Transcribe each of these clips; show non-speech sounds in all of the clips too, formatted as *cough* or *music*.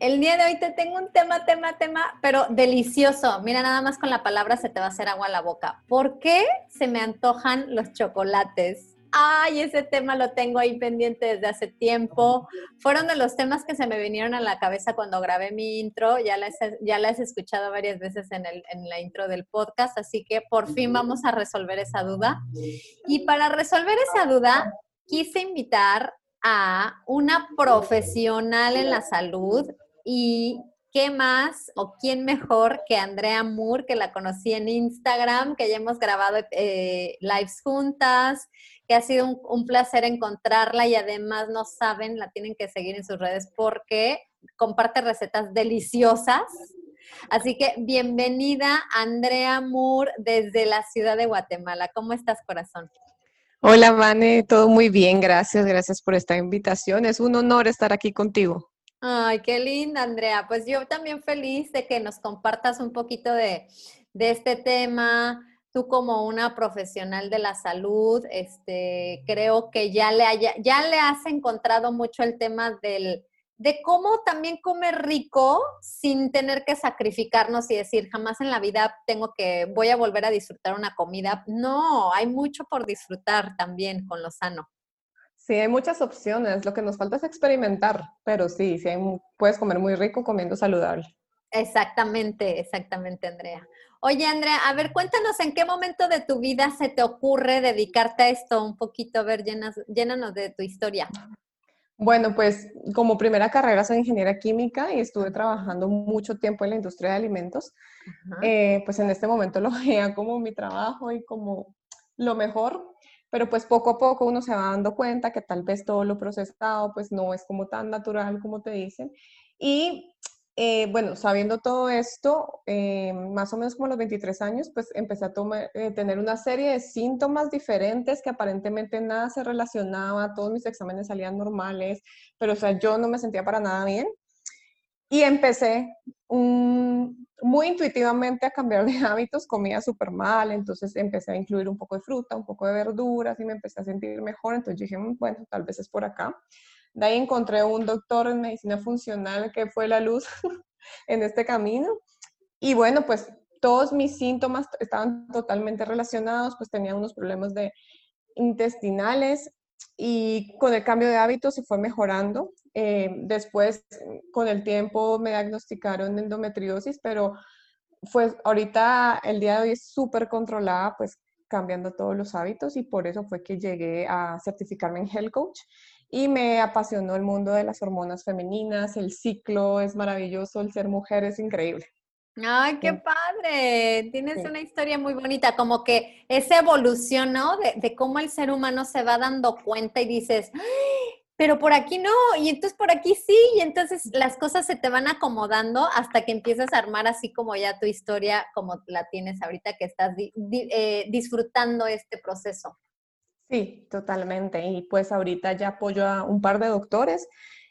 El día de hoy te tengo un tema, tema, tema, pero delicioso. Mira, nada más con la palabra se te va a hacer agua a la boca. ¿Por qué se me antojan los chocolates? Ay, ese tema lo tengo ahí pendiente desde hace tiempo. Fueron de los temas que se me vinieron a la cabeza cuando grabé mi intro. Ya la, ya la has escuchado varias veces en, el, en la intro del podcast, así que por fin vamos a resolver esa duda. Y para resolver esa duda, quise invitar a una profesional en la salud y qué más o quién mejor que Andrea Moore, que la conocí en Instagram, que ya hemos grabado eh, lives juntas, que ha sido un, placer encontrarla y además no saben, la tienen que seguir en sus redes porque comparte recetas deliciosas. Así que bienvenida Andrea Moore desde la ciudad de Guatemala. ¿Cómo estás, corazón? Hola, Vane, todo muy bien, gracias, gracias por esta invitación. Es un honor estar aquí contigo. Ay, qué linda, Andrea. Pues yo también feliz de que nos compartas un poquito de, este tema. Tú como una profesional de la salud, este, creo que ya le, ya le has encontrado mucho el tema del, de cómo también comer rico sin tener que sacrificarnos y decir, jamás en la vida tengo que, voy a volver a disfrutar una comida. No, hay mucho por disfrutar también con lo sano. Sí, hay muchas opciones. Lo que nos falta es experimentar, pero sí, sí puedes comer muy rico comiendo saludable. Exactamente, exactamente, Andrea. Oye, Andrea, a ver, cuéntanos en qué momento de tu vida se te ocurre dedicarte a esto un poquito, a ver, llénanos de tu historia. Bueno, pues como primera carrera soy ingeniera química y estuve trabajando mucho tiempo en la industria de alimentos. Eh, pues en este momento *laughs* lo veía como mi trabajo y como lo mejor, pero pues poco a poco uno se va dando cuenta que tal vez todo lo procesado pues no es como tan natural como te dicen. Y eh, bueno, sabiendo todo esto, eh, más o menos como a los 23 años, pues empecé a eh, tener una serie de síntomas diferentes que aparentemente nada se relacionaba, todos mis exámenes salían normales, pero o sea, yo no me sentía para nada bien. Y empecé muy intuitivamente a cambiar de *laughs* hábitos, comía súper mal, entonces empecé a incluir un poco de fruta, un poco de verduras y me empecé a sentir mejor, entonces dije, mm, bueno, tal vez es por acá. De ahí encontré un doctor en medicina funcional que fue la luz *laughs* en este camino. Y bueno, pues todos mis síntomas estaban totalmente relacionados, pues tenía unos problemas de intestinales y con el cambio de hábitos se fue mejorando. Eh, después, con el tiempo, me diagnosticaron endometriosis, pero fue ahorita, el día de hoy es súper controlada, pues cambiando todos los hábitos y por eso fue que llegué a certificarme en Health Coach y me apasionó el mundo de las hormonas femeninas, el ciclo es maravilloso, el ser mujer es increíble. Ay, qué padre. Tienes una historia muy bonita, como que esa evolución, ¿no? De, de, cómo el ser humano se va dando cuenta y dices, pero por aquí no, y entonces por aquí sí, y entonces las cosas se te van acomodando hasta que empiezas a armar así como ya tu historia, como la tienes ahorita, que estás eh, disfrutando este proceso. Sí, totalmente. Y pues ahorita ya apoyo a un par de doctores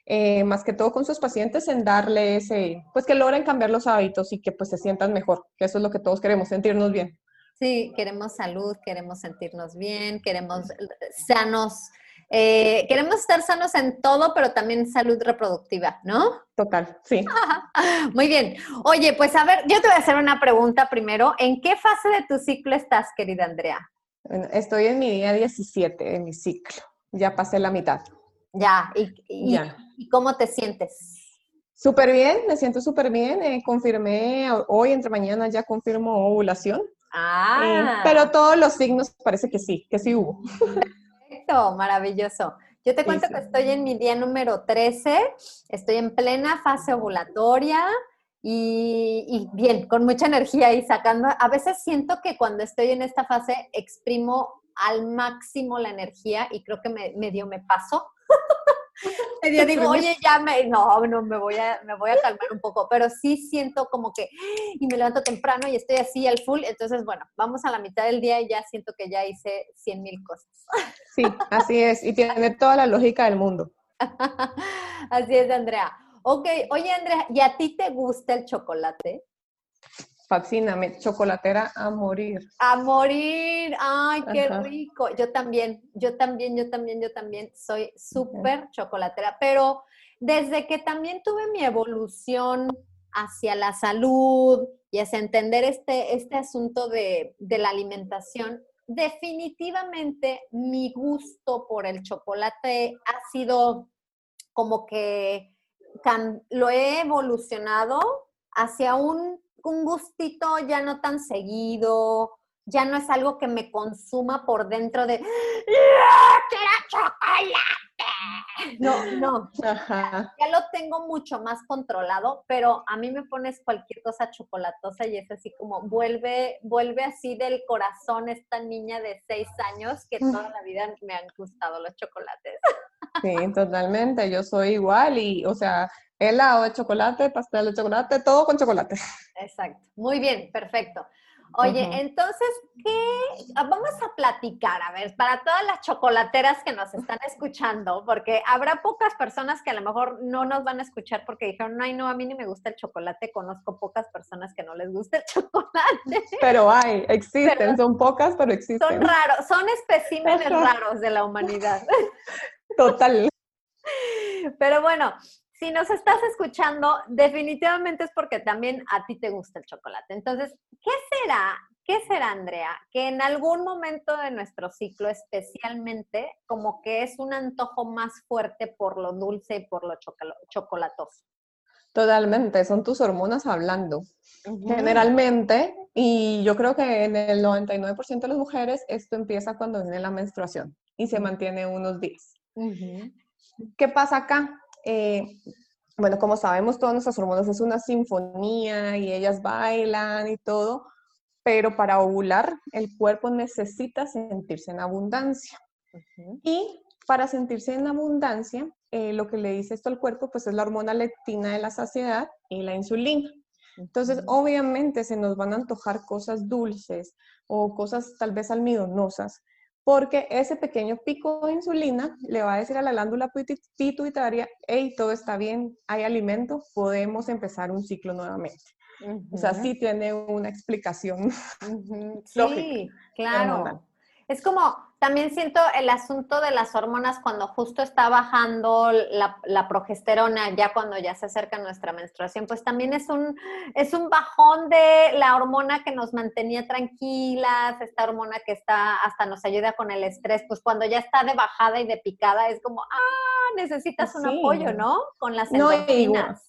eh, más que todo con sus pacientes, en darles, pues que logren cambiar los hábitos y que pues se sientan mejor, que eso es lo que todos queremos, sentirnos bien. Sí, queremos salud, queremos sentirnos bien, queremos sanos, eh, queremos estar sanos en todo, pero también salud reproductiva, ¿no? Total, sí. *laughs* Muy bien. Oye, pues a ver, yo te voy a hacer una pregunta primero. ¿En qué fase de tu ciclo estás, querida Andrea? estoy en mi día 17 de mi ciclo. Ya pasé la mitad. Ya, y, ¿Y cómo te sientes? Súper bien, me siento súper bien. eh, confirmé hoy, entre mañana ya confirmo ovulación. eh, Ah, pero todos los signos parece que sí, que sí hubo. *laughs* perfecto, maravilloso. Yo te Sí, cuento sí. que estoy en mi día número 13, estoy en plena fase ovulatoria y, y bien, con mucha energía y sacando, a veces siento que cuando estoy en esta fase exprimo al máximo la energía y creo que me, medio me paso. *laughs* *laughs* medio digo, oye, ya me, no, no, me voy, a, me voy a calmar un poco, pero sí siento como que, y me levanto temprano y estoy así al full, entonces bueno, vamos a la mitad del día y ya siento que ya hice 100 mil cosas. *laughs* Sí, así es. Y tiene toda la lógica del mundo. *laughs* Así es, Andrea. Ok, oye, Andrea, ¿y a ti te gusta el chocolate? Fascíname, chocolatera a morir. A morir, ay, qué Ajá. rico. Yo también, yo también, yo también, yo también soy súper chocolatera, pero desde que también tuve mi evolución hacia la salud y hacia entender este, este asunto de, de la alimentación, definitivamente mi gusto por el chocolate ha sido como que lo he evolucionado hacia un, un gustito ya no tan seguido, ya no es algo que me consuma por dentro de ¡Ah, quiero chocolate. No, no, Ajá. ya lo tengo mucho más controlado, pero a mí me pones cualquier cosa chocolatosa y es así como vuelve, vuelve así del corazón esta niña de seis años que toda la vida me han gustado los chocolates. Sí, totalmente. Yo soy igual y, o sea, helado de chocolate, pastel de chocolate, todo con chocolate. Exacto. Muy bien, perfecto. Oye, entonces, ¿qué? ah, Vamos a platicar, a ver, para todas las chocolateras que nos están escuchando, porque habrá pocas personas que a lo mejor no nos van a escuchar porque dijeron, ay, no, a mí ni me gusta el chocolate, conozco pocas personas que no les gusta el *laughs* chocolate. Pero hay, existen, Pero- son pocas, pero Son existen. raros, son especímenes raros de la humanidad. *laughs* Total. Pero bueno, si nos estás escuchando, definitivamente es porque también a ti te gusta el chocolate. Entonces, ¿qué será? ¿Qué será, Andrea? Que en algún momento de nuestro ciclo, especialmente, como que es un antojo más fuerte por lo dulce y por lo chocolatoso. Totalmente, son tus hormonas hablando. Generalmente, y yo creo que en el 99% de las mujeres esto empieza cuando viene la menstruación y se mantiene unos días. ¿Qué pasa acá? Eh, bueno, como sabemos, todas nuestras hormonas es una sinfonía y ellas bailan y todo, pero para ovular el cuerpo necesita sentirse en abundancia. Y para sentirse en abundancia, eh, lo que le dice esto al cuerpo, pues es la hormona leptina de la saciedad y la insulina. Entonces, obviamente se nos van a antojar cosas dulces o cosas tal vez almidonosas, porque ese pequeño pico de insulina le va a decir a la glándula pituitaria, hey, todo está bien, hay alimento, podemos empezar un ciclo nuevamente. O sea, sí tiene una explicación. *laughs* Sí, claro. Es como, también siento el asunto de las hormonas cuando justo está bajando la, la progesterona, ya cuando ya se acerca nuestra menstruación, pues también es un, es un bajón de la hormona que nos mantenía tranquilas, esta hormona que está, hasta nos ayuda con el estrés, pues cuando ya está de bajada y de picada, es como, ah, necesitas un Sí. apoyo, ¿no? Con las No, endorfinas.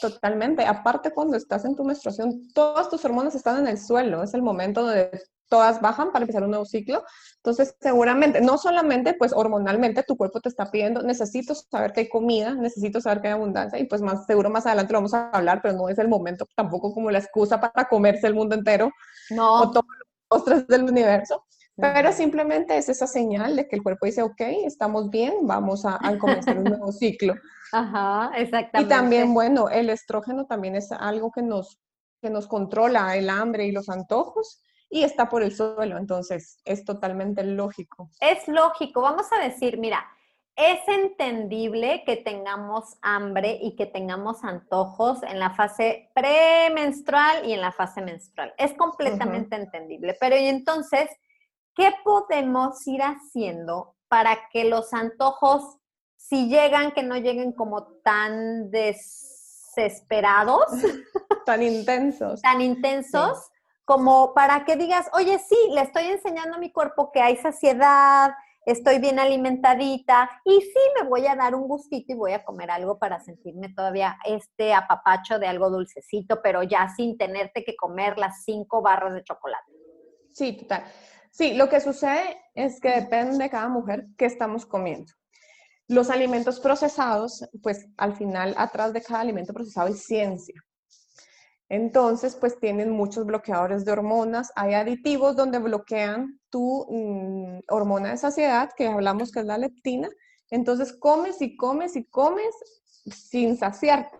Totalmente. Aparte, cuando estás en tu menstruación, todas tus hormonas están en el suelo. Es el momento donde todas bajan para empezar un nuevo ciclo. Entonces, seguramente, no solamente, pues hormonalmente, tu cuerpo te está pidiendo, necesito saber que hay comida, necesito saber que hay abundancia, y pues más seguro más adelante lo vamos a hablar, pero no es el momento tampoco como la excusa para comerse el mundo entero No. o todos los postres del universo. Pero simplemente es esa señal de que el cuerpo dice, ok, estamos bien, vamos a, a comenzar un nuevo ciclo. *laughs* Ajá, Y exactamente. también, bueno, el estrógeno también es algo que nos, que nos controla el hambre y los antojos y está por el suelo, entonces es totalmente lógico. Es lógico, vamos a decir, mira, es entendible que tengamos hambre y que tengamos antojos en la fase premenstrual y en la fase menstrual. Es completamente entendible. Pero y entonces, ¿qué podemos ir haciendo para que los antojos, si llegan, que no lleguen como tan desesperados, *laughs* Tan intensos. tan intensos, como para que digas, oye, sí, le estoy enseñando a mi cuerpo que hay saciedad, estoy bien alimentadita y sí me voy a dar un gustito y voy a comer algo para sentirme todavía este apapacho de algo dulcecito, pero ya sin tenerte que comer las cinco barras de chocolate. Sí, total. Sí, lo que sucede es que depende de cada mujer qué estamos comiendo. Los alimentos procesados, pues al final atrás de cada alimento procesado hay ciencia. Entonces, pues tienen muchos bloqueadores de hormonas. Hay aditivos donde bloquean tu mm, hormona de saciedad, que hablamos que es la leptina. Entonces, comes y comes y comes sin saciarte.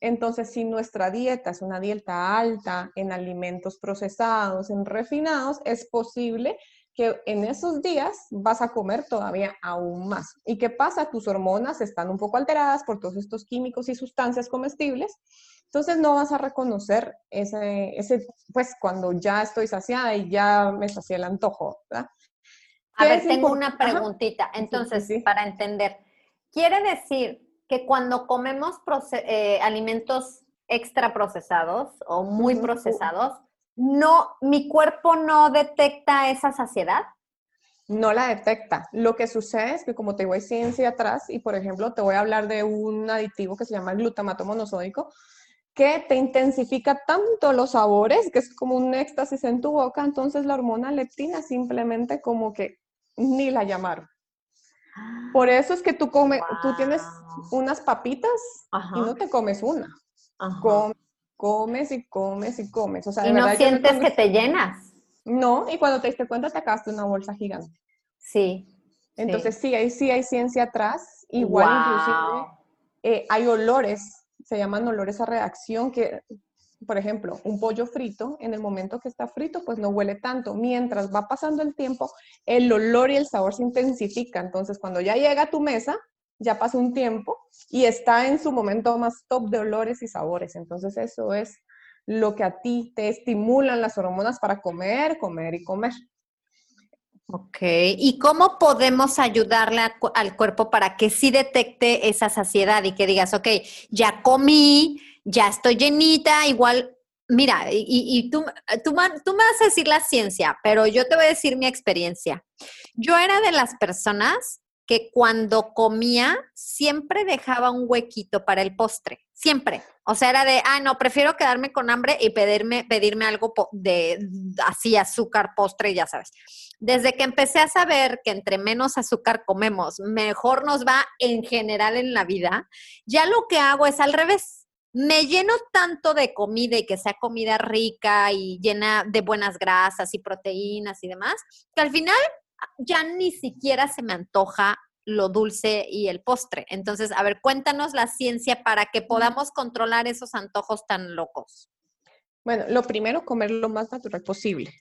Entonces, si nuestra dieta es una dieta alta en alimentos procesados, en refinados, es posible que en esos días vas a comer todavía aún más. ¿Y qué pasa? Tus hormonas están un poco alteradas por todos estos químicos y sustancias comestibles. Entonces no vas a reconocer ese, ese pues cuando ya estoy saciada y ya me sacié el antojo, ¿verdad? A ver, tengo una preguntita. Entonces, para entender, quiere decir que cuando comemos eh, alimentos extra procesados o muy procesados, no, mi cuerpo no detecta esa saciedad. No la detecta. Lo que sucede es que como te digo, hay ciencia atrás y por ejemplo te voy a hablar de un aditivo que se llama glutamato monosódico que te intensifica tanto los sabores que es como un éxtasis en tu boca, entonces la hormona leptina simplemente como que ni la llamaron. Por eso es que tú comes, tú tienes unas papitas y no te comes una. comes y comes y comes. O sea, y no sientes que te llenas. No, y cuando te diste cuenta te acabaste una bolsa gigante. Sí. Entonces sí, hay, sí hay ciencia atrás. Igual inclusive eh, hay olores, se llaman olores a reacción que por ejemplo, un pollo frito, en el momento que está frito, pues no huele tanto. Mientras va pasando el tiempo, el olor y el sabor se intensifica. Entonces, cuando ya llega a tu mesa, ya pasa un tiempo y está en su momento más top de olores y sabores. Entonces, eso es lo que a ti te estimulan las hormonas para comer, comer y comer. Ok, ¿y cómo podemos ayudarle al cuerpo para que sí detecte esa saciedad y que digas, ok, ya comí, ya estoy llenita, igual, mira, y, tú, tú, tú me vas a decir la ciencia, pero yo te voy a decir mi experiencia. Yo era de las personas que cuando comía siempre dejaba un huequito para el postre, siempre. O sea, era de, ah, no, prefiero quedarme con hambre y pedirme, pedirme algo de así azúcar, postre, ya sabes. Desde que empecé a saber que entre menos azúcar comemos, mejor nos va en general en la vida, ya lo que hago es al revés me lleno tanto de comida y que sea comida rica y llena de buenas grasas y proteínas y demás, que al final ya ni siquiera se me antoja lo dulce y el postre. Entonces, a ver, cuéntanos la ciencia para que podamos controlar esos antojos tan locos. Bueno, lo primero, comer lo más natural posible.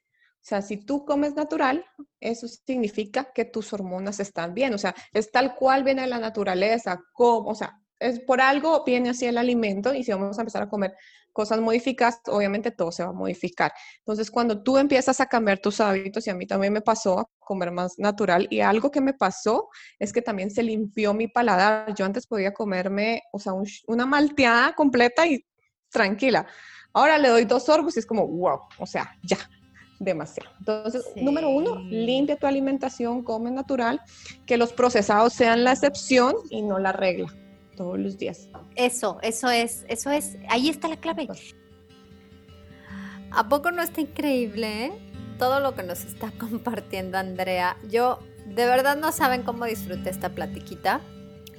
O sea, si tú comes natural, eso significa que tus hormonas están bien. O sea, es tal cual viene la naturaleza, como, o sea, es por algo viene así el alimento y si vamos a empezar a comer cosas modificadas, obviamente todo se va a modificar. Entonces, cuando tú empiezas a cambiar tus hábitos, y a mí también me pasó a comer más natural, y algo que me pasó es que también se limpió mi paladar. Yo antes podía comerme, o sea, una malteada completa y tranquila. Ahora le doy dos sorbos y es como, wow, o sea, ya, demasiado. Entonces, número uno, limpia tu alimentación, come natural, que los procesados sean la excepción y no la regla todos los días. Eso, eso es, eso es, ahí está la clave. ¿A poco no está increíble eh? todo lo que nos está *laughs* compartiendo Andrea? Yo de verdad no saben cómo disfruté esta platiquita.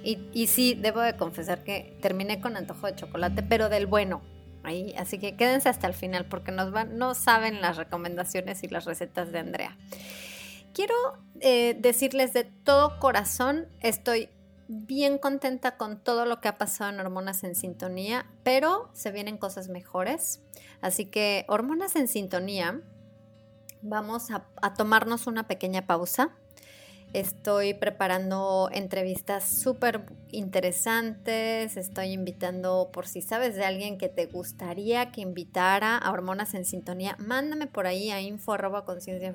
Y, y sí, debo de confesar que terminé con antojo de chocolate, pero del bueno. Ahí, así que quédense hasta el final porque nos van, no saben las recomendaciones y las recetas de Andrea. Quiero eh, decirles de todo corazón, estoy bien contenta con todo lo que ha pasado en Hormonas en Sintonía, pero se vienen cosas mejores. Así que Hormonas en Sintonía, vamos a, tomarnos una pequeña pausa. Estoy preparando entrevistas súper interesantes. Estoy invitando, por si sabes de alguien que te gustaría que invitara a Hormonas en Sintonía, mándame por ahí a info arroba conciencia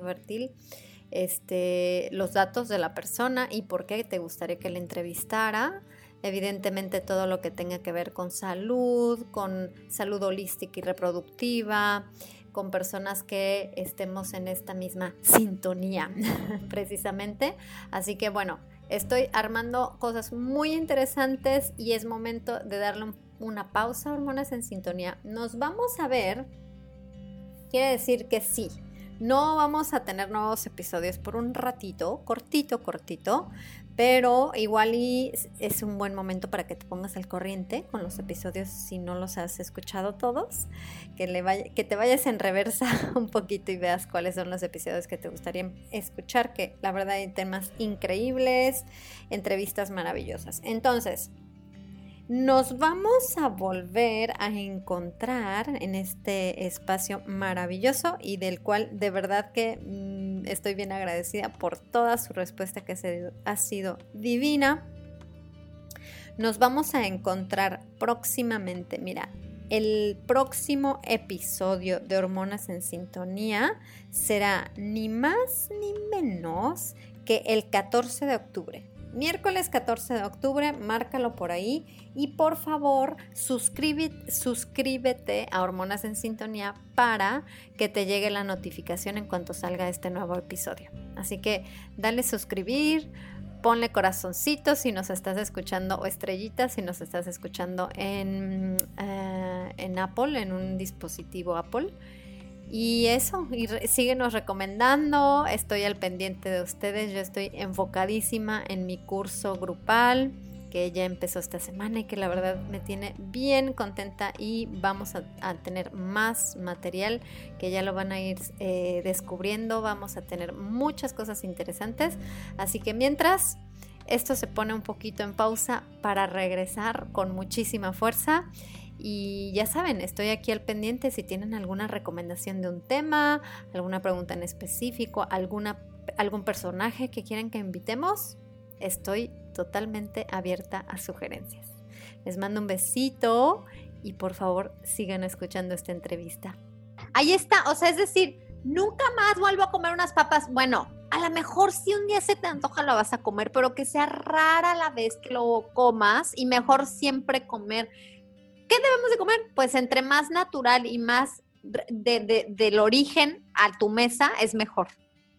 este, los datos de la persona y por qué te gustaría que le entrevistara. Evidentemente todo lo que tenga que ver con salud, con salud holística y reproductiva, con personas que estemos en esta misma sintonía, *laughs* precisamente. Así que bueno, estoy armando cosas muy interesantes y es momento de darle una pausa Hormonas en Sintonía. Nos vamos a ver, quiere decir que sí. No vamos a tener nuevos episodios por un ratito, cortito, cortito, pero igual y es un buen momento para que te pongas al corriente con los episodios si no los has escuchado todos, que, le que te vayas en reversa *laughs* un poquito y veas cuáles son los episodios que te gustaría escuchar, que la verdad hay temas increíbles, entrevistas maravillosas. Entonces, nos vamos a volver a encontrar en este espacio maravilloso y del cual de verdad que mm, estoy bien agradecida por toda su respuesta que se, ha sido divina. Nos vamos a encontrar próximamente, mira, el próximo episodio de Hormonas en Sintonía será ni más ni menos que el 14 de octubre miércoles 14 de octubre, márcalo por ahí y por favor suscríbete, a Hormonas en Sintonía para que te llegue la notificación en cuanto salga este nuevo episodio. Así que dale suscribir, ponle corazoncitos si nos estás escuchando o estrellitas si nos estás escuchando en, eh, en Apple, en un dispositivo Apple. Y eso, y síguenos recomendando, estoy al pendiente de ustedes, yo estoy enfocadísima en mi curso grupal que ya empezó esta semana y que la verdad me tiene bien contenta y vamos a, tener más material que ya lo van a ir eh, descubriendo, vamos a tener muchas cosas interesantes, así que mientras esto se pone un poquito en pausa para regresar con muchísima fuerza y ya saben, estoy aquí al pendiente si tienen alguna recomendación de un tema, alguna pregunta en específico, alguna, algún personaje que quieran que invitemos. Estoy totalmente abierta a sugerencias. Les mando un besito y por favor sigan escuchando esta entrevista. Ahí está, o sea, es decir, nunca más vuelvo a comer unas papas. Bueno, a lo mejor si un día se te antoja lo vas a comer, pero que sea rara la vez que lo comas y mejor siempre comer ¿Qué debemos de comer? Pues entre más natural y más del origen a tu mesa es mejor.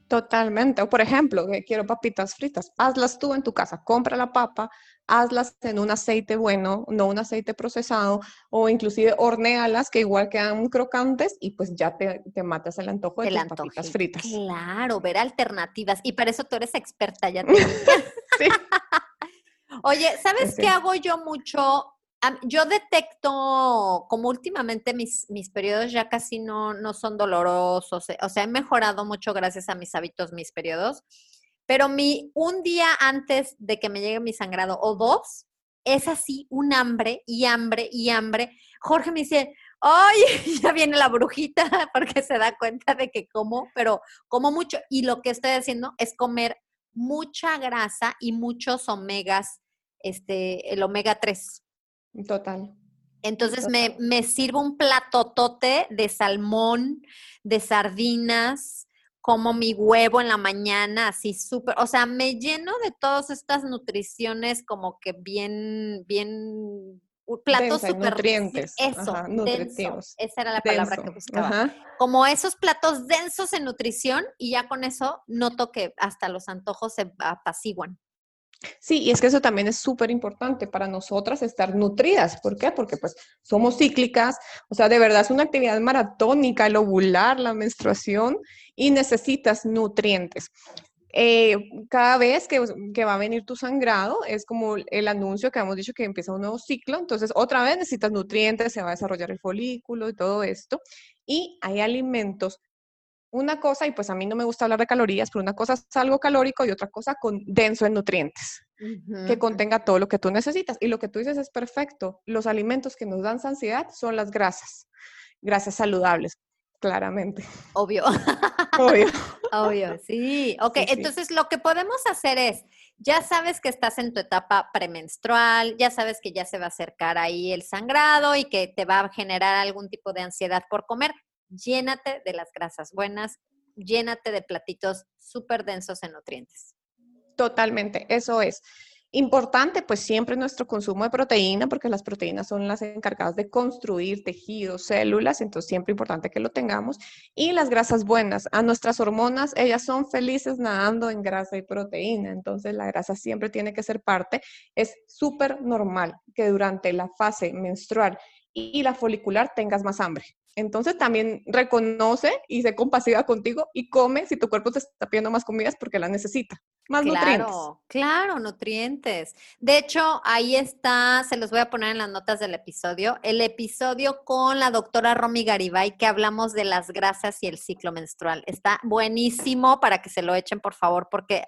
Totalmente. O por ejemplo, que quiero papitas fritas, hazlas tú en tu casa, compra la papa, hazlas en un aceite bueno, no un aceite procesado, o inclusive hornealas que igual quedan crocantes y pues ya te, matas el antojo de las papitas fritas. Claro, ver alternativas. Y para eso tú eres experta ya. *laughs* sí. *laughs* Oye, ¿sabes qué hago yo mucho? Yo detecto, como últimamente mis, mis periodos ya casi no, no son dolorosos, eh, o sea, he mejorado mucho gracias a mis hábitos, mis periodos, pero mi, un día antes de que me llegue mi sangrado o dos, es así un hambre y hambre y hambre. Jorge me dice, ¡ay! *laughs* Ya viene la brujita *laughs* porque se da cuenta de que como, pero como mucho. Y lo que estoy haciendo es comer mucha grasa y muchos omegas, este, el omega 3. Total. Entonces Me, me, sirvo un platotote de salmón, de sardinas, como mi huevo en la mañana, así súper, o sea, me lleno de todas estas nutriciones como que bien, bien, platos súper nutrientes. Eso, nutritivos. Esa era la palabra que buscaba. Como esos platos densos en nutrición y ya con eso noto que hasta los antojos se apaciguan. Sí, y es que eso también es súper importante para nosotras estar nutridas. ¿Por qué? Porque pues somos cíclicas, o sea, de verdad es una actividad maratónica, el ovular, la menstruación, y necesitas nutrientes. Eh, cada vez que, que, va a venir tu sangrado, es como el anuncio que hemos dicho que empieza un nuevo ciclo, entonces otra vez necesitas nutrientes, se va a desarrollar el folículo y todo esto. Y hay alimentos una cosa, y pues a mí no me gusta hablar de calorías, pero una cosa es algo calórico y otra cosa con denso en nutrientes, que contenga todo lo que tú necesitas. Y lo que tú dices es perfecto. Los alimentos que nos dan saciedad son las grasas, grasas saludables, claramente. Obvio. Obvio. *laughs* Obvio, sí. Ok, entonces lo que podemos hacer es, ya sabes que estás en tu etapa premenstrual, ya sabes que ya se va a acercar ahí el sangrado y que te va a generar algún tipo de ansiedad por comer llénate de las grasas buenas, llénate de platitos súper densos en nutrientes. Totalmente, eso es. Importante, pues siempre nuestro consumo de proteína, porque las proteínas son las encargadas de construir tejidos, células, entonces siempre importante que lo tengamos. Y las grasas buenas, a nuestras hormonas, ellas son felices nadando en grasa y proteína, entonces la grasa siempre tiene que ser parte. Es súper normal que durante la fase menstrual y la folicular tengas más hambre. Entonces también reconoce y sé compasiva contigo y come si tu cuerpo te está pidiendo más comidas porque las necesita. Más nutrientes. Claro, nutrientes. De hecho, ahí está, se los voy a poner en las notas del episodio, el episodio con la doctora Romy Garibay que hablamos de las grasas y el ciclo menstrual. Está buenísimo para que se lo echen, por favor, porque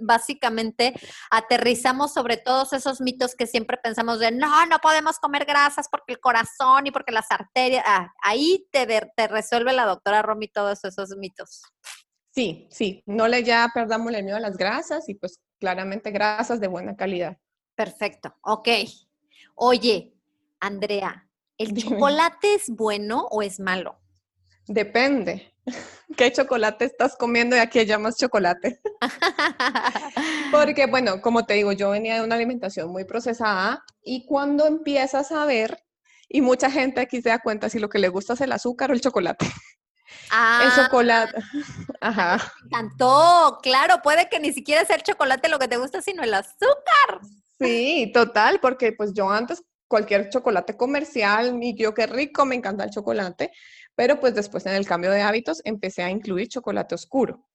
básicamente aterrizamos sobre todos esos mitos que siempre pensamos de, no, no podemos comer grasas porque el corazón y porque las arterias, ah, ahí te, te resuelve la doctora Romy todos esos mitos. Sí, sí, no le ya perdamos el miedo a las grasas y pues claramente grasas de buena calidad. Perfecto, ok. Oye, Andrea, ¿el chocolate es bueno o es malo? Depende. *laughs* ¿Qué chocolate estás comiendo y a qué llamas chocolate? *laughs* *laughs* Porque, bueno, como te digo, yo venía de una alimentación muy procesada y cuando empiezas a ver, y mucha gente aquí se da cuenta si lo que le gusta es el azúcar o el chocolate. Ah, el chocolate. *laughs* Ajá. Me encantó. Claro, puede que ni siquiera sea el chocolate lo que te gusta, sino el azúcar. Sí, total, porque pues yo antes cualquier chocolate comercial, y yo qué rico, me encanta el chocolate, pero pues después en el cambio de hábitos empecé a incluir chocolate oscuro,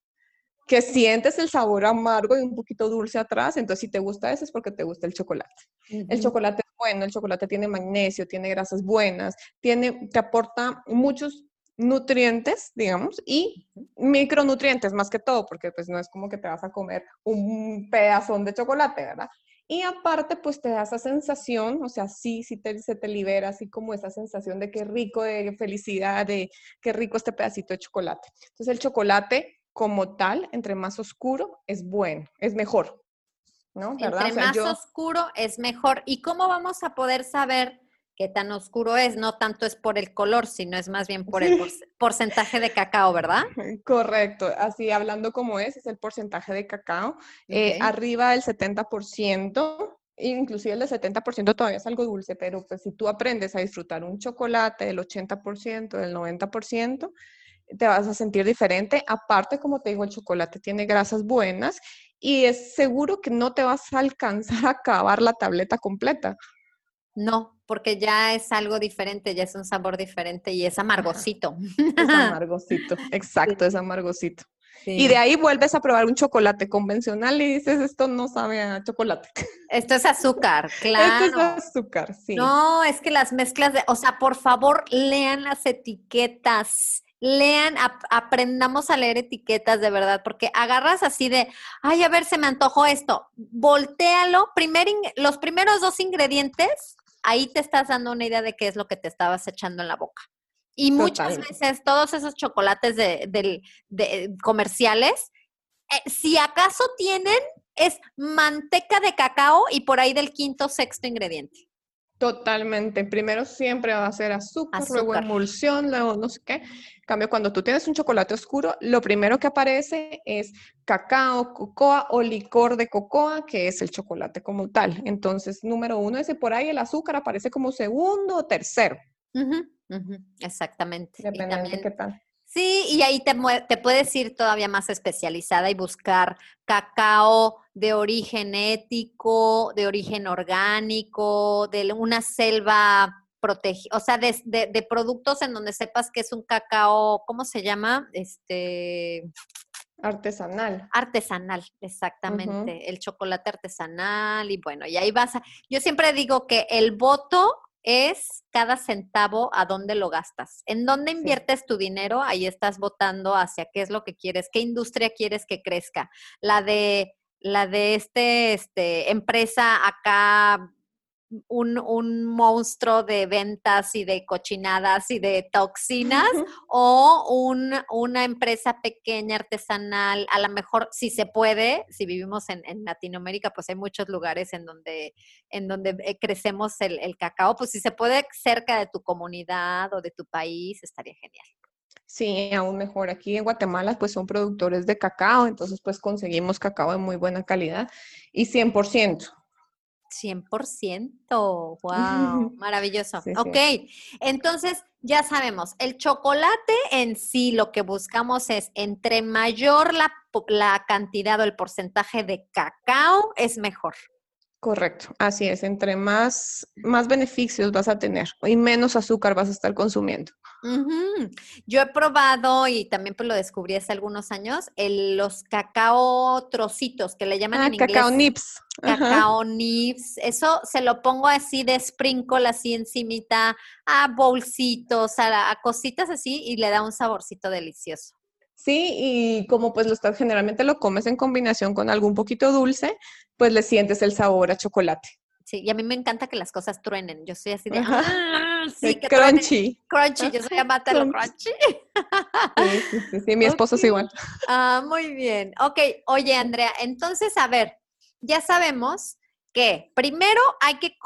que sientes el sabor amargo y un poquito dulce atrás, entonces si te gusta ese es porque te gusta el chocolate. El chocolate es bueno, el chocolate tiene magnesio, tiene grasas buenas, tiene, te aporta muchos nutrientes, digamos, y micronutrientes más que todo, porque pues no es como que te vas a comer un pedazón de chocolate, ¿verdad? Y aparte, pues te da esa sensación, o sea, sí, sí te, se te libera, así como esa sensación de qué rico, de felicidad, de qué rico este pedacito de chocolate. Entonces el chocolate como tal, entre más oscuro, es bueno, es mejor, ¿no? ¿verdad? Entre más oscuro es mejor. ¿Y cómo vamos a poder saber qué tan oscuro es, no tanto es por el color, sino es más bien por el *laughs* porcentaje de cacao, ¿verdad? Correcto, así hablando como es, es el porcentaje de cacao, eh, arriba del 70%. Inclusive el del 70% todavía es algo dulce, pero pues si tú aprendes a disfrutar un chocolate del 80%, del 90%, te vas a sentir diferente. Aparte, como te digo, el chocolate tiene grasas buenas y es seguro que no te vas a alcanzar a acabar la tableta completa. No, porque ya es algo diferente, ya es un sabor diferente y es amargosito. Es *laughs* amargosito, exacto, es amargosito. Y de ahí vuelves a probar un chocolate convencional y dices, esto no sabe a chocolate. *laughs* Esto es azúcar, claro. Esto es azúcar, sí. No, es que las mezclas de, o sea, por favor, lean las etiquetas. Lean, aprendamos a leer etiquetas de verdad, porque agarras así de, ay, a ver, se me antojó esto. Voltéalo, primer, los primeros dos ingredientes ahí te estás dando una idea de qué es lo que te estabas echando en la boca. Y muchas veces todos esos chocolates de, comerciales, eh, si acaso tienen, es manteca de cacao y por ahí del quinto, sexto ingrediente. Totalmente. Primero siempre va a ser azúcar, luego emulsión, luego no sé qué. En cambio, cuando tú tienes un chocolate oscuro, lo primero que aparece es cacao, cocoa o licor de cocoa, que es el chocolate como tal. Entonces, número uno, ese por ahí el azúcar aparece como segundo o tercero. Exactamente. Depende de qué tal. Sí, y ahí te, te, puedes ir todavía más especializada y buscar cacao de origen ético, de origen orgánico, de una selva protegida, o sea, de, productos en donde sepas que es un cacao, ¿cómo se llama? Este... Artesanal. Artesanal, exactamente. El chocolate artesanal y bueno, y ahí vas a... Yo siempre digo que el voto es cada centavo a dónde lo gastas. En dónde inviertes tu dinero, ahí estás votando hacia qué es lo que quieres, qué industria quieres que crezca. La de la de este, este empresa acá un, un, monstruo de ventas y de cochinadas y de toxinas o un, una empresa pequeña, artesanal, a lo mejor si se puede, si vivimos en, en Latinoamérica, pues hay muchos lugares en donde, en donde eh, crecemos el, el cacao, pues si se puede cerca de tu comunidad o de tu país, estaría genial. Sí, aún mejor. Aquí en Guatemala pues son productores de cacao, entonces pues conseguimos cacao de muy buena calidad y 100%. 100%, wow, *laughs* maravilloso. Sí, sí. ok, entonces ya sabemos, el chocolate en sí lo que buscamos es entre mayor la, la cantidad o el porcentaje de cacao es mejor. Correcto, así es. Entre más, más beneficios vas a tener y menos azúcar vas a estar consumiendo. Yo he probado y también pues lo descubrí hace algunos años, el- los cacao trocitos que le llaman Ah, en inglés. cacao nips. Ajá. cacao nibs, eso se lo pongo así de sprinkle, así encimita, a bolsitos, a, a cositas así y le da un saborcito delicioso. Sí, y como pues lo estás, generalmente lo comes en combinación con algún poquito dulce, pues le sientes el sabor a chocolate. Sí, y a mí me encanta que las cosas truenen. Yo soy así de. "Ah, *laughs* sí, El que truenen". crunchy. Crunchy, yo soy amante de lo Crunchy. Sí, sí, sí, sí, mi esposo es igual. Ah, muy bien. Ok, oye Andrea, entonces, a ver, ya sabemos que primero hay que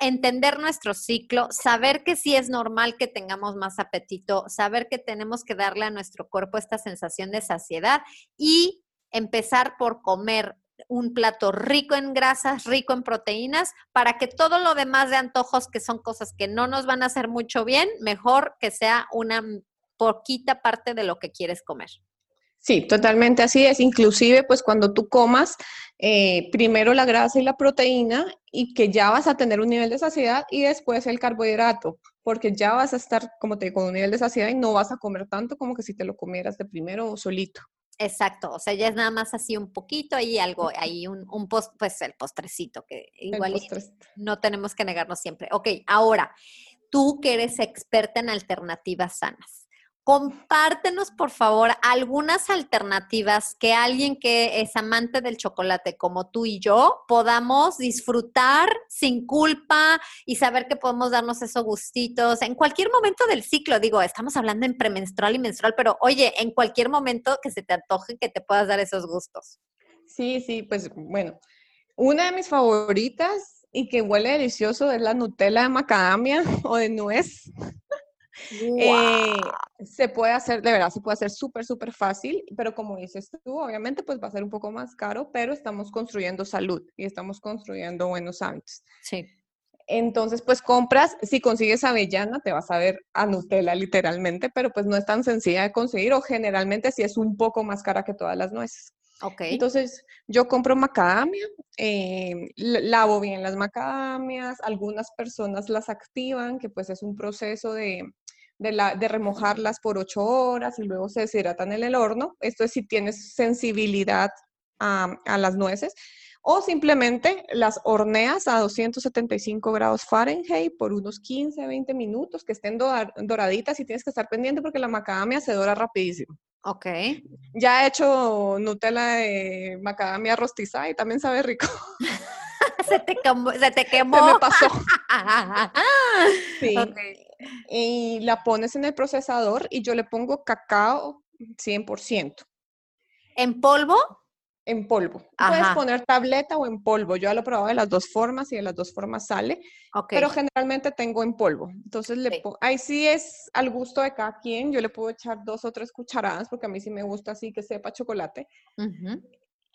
entender nuestro ciclo, saber que sí es normal que tengamos más apetito, saber que tenemos que darle a nuestro cuerpo esta sensación de saciedad y empezar por comer un plato rico en grasas, rico en proteínas, para que todo lo demás de antojos, que son cosas que no nos van a hacer mucho bien, mejor que sea una poquita parte de lo que quieres comer. Sí, totalmente así es. Inclusive, pues cuando tú comas eh, primero la grasa y la proteína y que ya vas a tener un nivel de saciedad y después el carbohidrato, porque ya vas a estar, como te digo, con un nivel de saciedad y no vas a comer tanto como que si te lo comieras de primero o solito. Exacto, o sea, ya es nada más así un poquito ahí algo, ahí un, un post, pues el postrecito, que igual no tenemos que negarnos siempre. Ok, ahora, tú que eres experta en alternativas sanas, compártenos por favor algunas alternativas que alguien que es amante del chocolate como tú y yo podamos disfrutar sin culpa y saber que podemos darnos esos gustitos en cualquier momento del ciclo. Digo, estamos hablando en premenstrual y menstrual, pero oye, en cualquier momento que se te antoje que te puedas dar esos gustos. Sí, sí, pues bueno, una de mis favoritas y que huele delicioso es la Nutella de macadamia *laughs* o de nuez. Eh, se puede hacer, de verdad, se puede hacer súper, súper fácil, pero como dices tú, obviamente pues va a ser un poco más caro, pero estamos construyendo salud y estamos construyendo buenos hábitos. Sí. Entonces, pues compras, si consigues avellana, te vas a ver a Nutella literalmente, pero pues no es tan sencilla de conseguir o generalmente sí es un poco más cara que todas las nueces. Ok. Entonces, yo compro macadamia, eh, lavo bien las macadamias, algunas personas las activan, que pues es un proceso de, de, la- de remojarlas por ocho horas y luego se deshidratan en el horno. Esto es si tienes sensibilidad a, a las nueces. O simplemente las horneas a 275 grados Fahrenheit por unos 15, 20 minutos, que estén dora- doraditas y tienes que estar pendiente porque la macadamia se dora rapidísimo. Ok. Ya he hecho Nutella de macadamia rostizada y también sabe rico. *laughs* se te quemó. Se te Se quemó. me pasó. *laughs* Sí. Y la pones en el procesador y yo le pongo cacao 100% ¿En polvo? en polvo. Puedes poner tableta o en polvo. Yo ya lo he probado de las dos formas y de las dos formas sale, Ok. pero generalmente tengo en polvo. Entonces, le Sí. ahí sí es al gusto de cada quien. Yo le puedo echar dos o tres cucharadas porque a mí sí me gusta así que sepa chocolate. Ujú.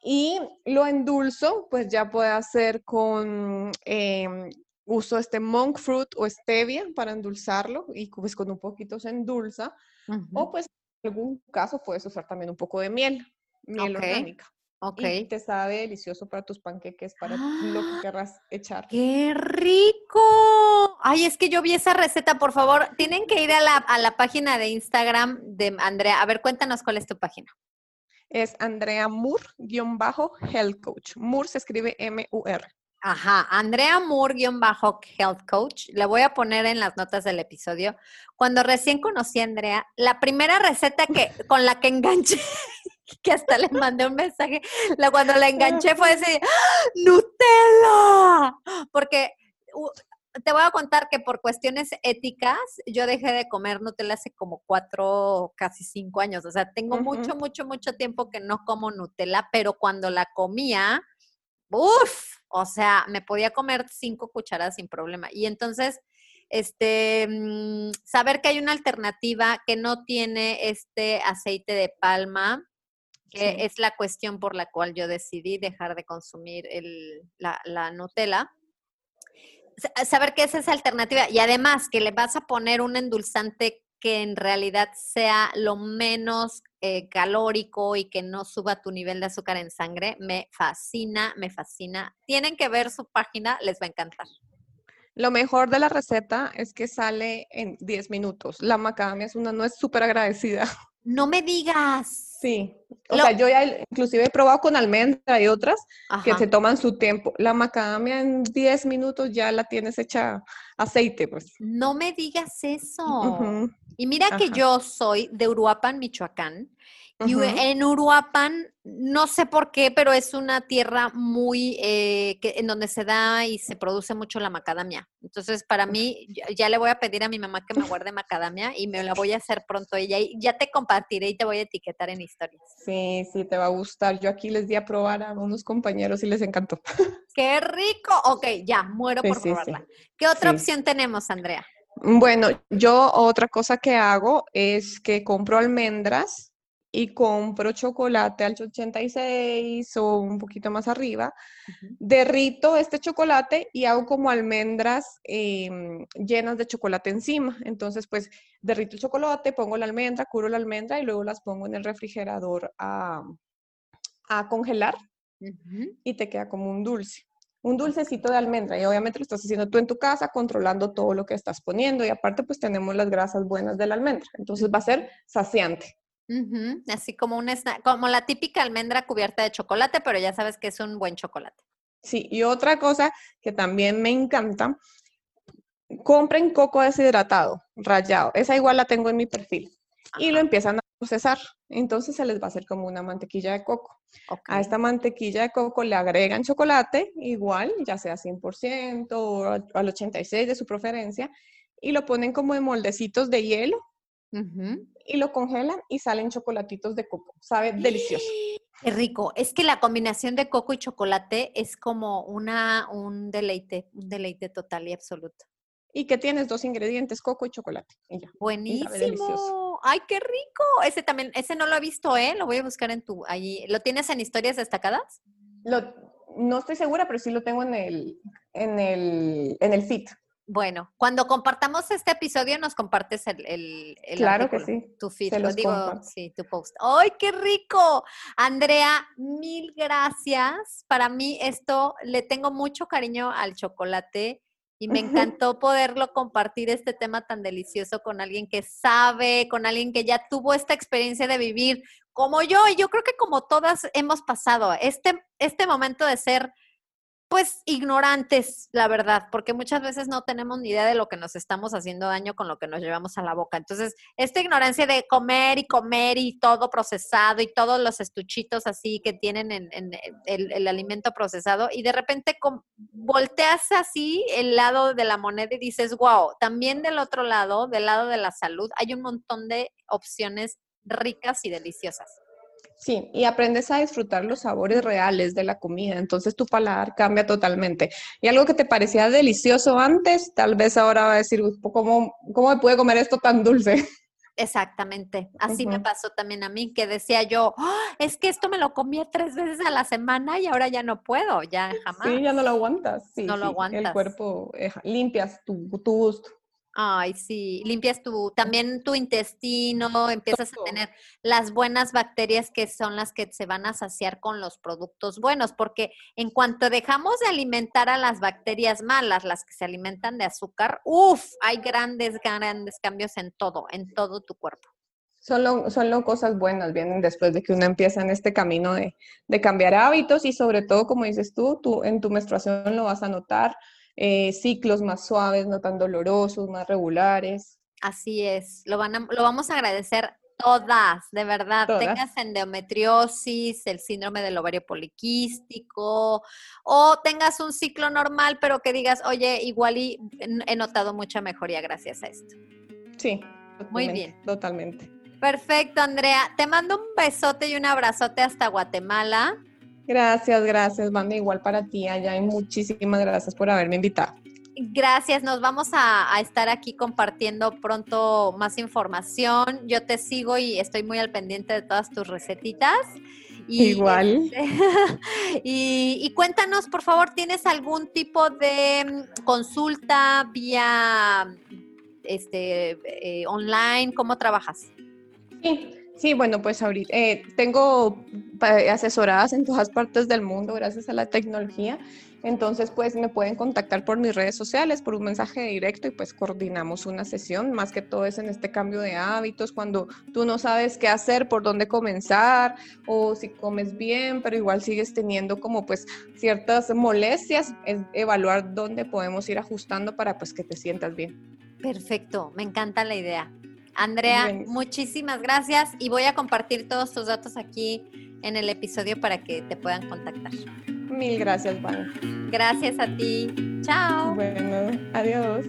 Y lo endulzo, pues ya puede hacer con, em, uso este monk fruit o stevia para endulzarlo y pues con un poquito se endulza. O pues en algún caso puedes usar también un poco de miel, miel orgánica. Ok. Y te sabe delicioso para tus panqueques, para lo que querrás echar. ¡Qué rico! Ay, es que yo vi esa receta, por favor. Tienen que ir a la, a la página de Instagram de Andrea. A ver, cuéntanos cuál es tu página. Es Andrea Moore-Health Coach. Moore se escribe M-U-R. Ajá, Andrea Moore-Health Coach. Le voy a poner en las notas del episodio. Cuando recién conocí a Andrea, la primera receta que, *laughs* con la que enganché, que hasta le mandé un mensaje, la, cuando la enganché fue ese, ¡Nutella! Porque te voy a contar que por cuestiones éticas, yo dejé de comer Nutella hace como cuatro, casi cinco años. O sea, tengo mucho, mucho, mucho tiempo que no como Nutella, pero cuando la comía, ¡Uf! O sea, me podía comer cinco cucharadas sin problema. Y entonces, este, mm, saber que hay una alternativa que no tiene este aceite de palma, que Sí. es la cuestión por la cual yo decidí dejar de consumir el, la, la Nutella. saber que esa es alternativa y además que le vas a poner un endulzante que en realidad sea lo menos eh, calórico y que no suba tu nivel de azúcar en sangre, me fascina, me fascina. Tienen que ver su página, les va a encantar. Lo mejor de la receta es que sale en 10 minutos. La macadamia es una no es súper agradecida. No me digas. Sí. O sea, yo ya inclusive he probado con almendra y otras que se toman su tiempo. La macadamia en 10 minutos ya la tienes hecha aceite, pues. No me digas eso. Y mira que yo soy de Uruapan, Michoacán, y en Uruapan, no sé por qué, pero es una tierra muy, eh, que, en donde se da y se produce mucho la macadamia. Entonces, para mí, ya, le voy a pedir a mi mamá que me *laughs* guarde macadamia y me la voy a hacer pronto ella. Y ya te compartiré y te voy a etiquetar en historias. Sí, sí, te va a gustar. Yo aquí les di a probar a unos compañeros y les encantó. *laughs* ¡Qué rico! Ok, ya, muero por probarla. ¿Qué otra opción tenemos, Andrea? Bueno, yo otra cosa que hago es que compro almendras y compro chocolate al 86 o un poquito más arriba, derrito este chocolate y hago como almendras em, llenas de chocolate encima. Entonces, pues derrito el chocolate, pongo la almendra, curo la almendra y luego las pongo en el refrigerador a, congelar y te queda como un dulce. Un dulcecito de almendra y obviamente lo estás haciendo tú en tu casa controlando todo lo que estás poniendo y aparte pues tenemos las grasas buenas de la almendra. Entonces va a ser saciante. Así como, un como la típica almendra cubierta de chocolate, pero ya sabes que es un buen chocolate. Sí, y otra cosa que también me encanta, compren coco deshidratado, rallado. Esa igual la tengo en mi perfil. Y lo empiezan a procesar. Entonces se les va a hacer como una mantequilla de coco. A esta mantequilla de coco le agregan chocolate, igual, ya sea 100% o al 86% de su preferencia, y lo ponen como en moldecitos de hielo y lo congelan y salen chocolatitos de coco. Sabe delicioso. Qué rico. Es que la combinación de coco y chocolate es como una, un deleite, un deleite total y absoluto. Y que tienes dos ingredientes, coco y chocolate. Buenísimo. Ay, qué rico. Ese también, ese no lo he visto, ¿eh? Lo voy a buscar en tu, allí. ¿Lo tienes en historias destacadas? Lo, no estoy segura, pero sí lo tengo en el, en el, en el feed. Bueno, cuando compartamos este episodio nos compartes el, el, claro que sí. Tu feed, lo digo, sí, tu post. ¡Ay, qué rico! Andrea, mil gracias. Para mí esto le tengo mucho cariño al chocolate y me *laughs* encantó poderlo compartir este tema tan delicioso con alguien que sabe, con alguien que ya tuvo esta experiencia de vivir como yo y yo creo que como todas hemos pasado este este momento de ser pues ignorantes, la verdad, porque muchas veces no tenemos ni idea de lo que nos estamos haciendo daño con lo que nos llevamos a la boca. Entonces, esta ignorancia de comer y comer y todo procesado y todos los estuchitos así que tienen en, el, alimento procesado y de repente volteas así el lado de la moneda y dices, wow, también del otro lado, del lado de la salud, hay un montón de opciones ricas y deliciosas. Sí, y aprendes a disfrutar los sabores reales de la comida, entonces tu paladar cambia totalmente. Y algo que te parecía delicioso antes, tal vez ahora va a decir, ¿cómo, cómo me puede comer esto tan dulce? Exactamente, así me pasó también a mí, que decía yo, ¡Ah! es que esto me lo comía tres veces a la semana y ahora ya no puedo, ya jamás. Sí, ya no lo aguantas. Sí, no lo aguantas. El cuerpo, eh, limpias tu, tu gusto. Ay, sí, limpias tu, también tu intestino, empiezas a tener las buenas bacterias que son las que se van a saciar con los productos buenos, porque en cuanto dejamos de alimentar a las bacterias malas, las que se alimentan de azúcar, uff, hay grandes, grandes cambios en todo, en todo tu cuerpo. Solo, solo cosas buenas vienen después de que uno empieza en este camino de, de cambiar hábitos y sobre todo, como dices tú, tú en tu menstruación lo vas a notar eh, ciclos más suaves, no tan dolorosos, más regulares. Así es, lo, van lo vamos a agradecer todas, de verdad, tengas endometriosis, el síndrome del ovario poliquístico, o tengas un ciclo normal, pero que digas, oye, igual y he notado mucha mejoría gracias a esto. Sí, muy bien. Totalmente. Perfecto, Andrea. Te mando un besote y un abrazote hasta Guatemala. Gracias, gracias, Manda. Igual para ti allá y muchísimas gracias por haberme invitado. Gracias, nos vamos a, estar aquí compartiendo pronto más información. Yo te sigo y estoy muy al pendiente de todas tus recetitas. Igual. este, *laughs* y, y cuéntanos, por favor, ¿tienes algún tipo de mm, consulta vía este, eh, online? ¿Cómo trabajas? Sí, sí, bueno, pues ahorita eh, tengo pa- asesoradas en todas partes del mundo gracias a la tecnología. Entonces, pues me pueden contactar por mis redes sociales, por un mensaje directo y pues coordinamos una sesión. Más que todo es en este cambio de hábitos, cuando tú no sabes qué hacer, por dónde comenzar o si comes bien, pero igual sigues teniendo como pues ciertas molestias, es evaluar dónde podemos ir ajustando para pues que te sientas bien. Perfecto, me encanta la idea. Andrea, muchísimas gracias y voy a compartir todos tus datos aquí en el episodio para que te puedan contactar. Mil gracias, Van. Gracias a ti. Chao. Bueno, adiós.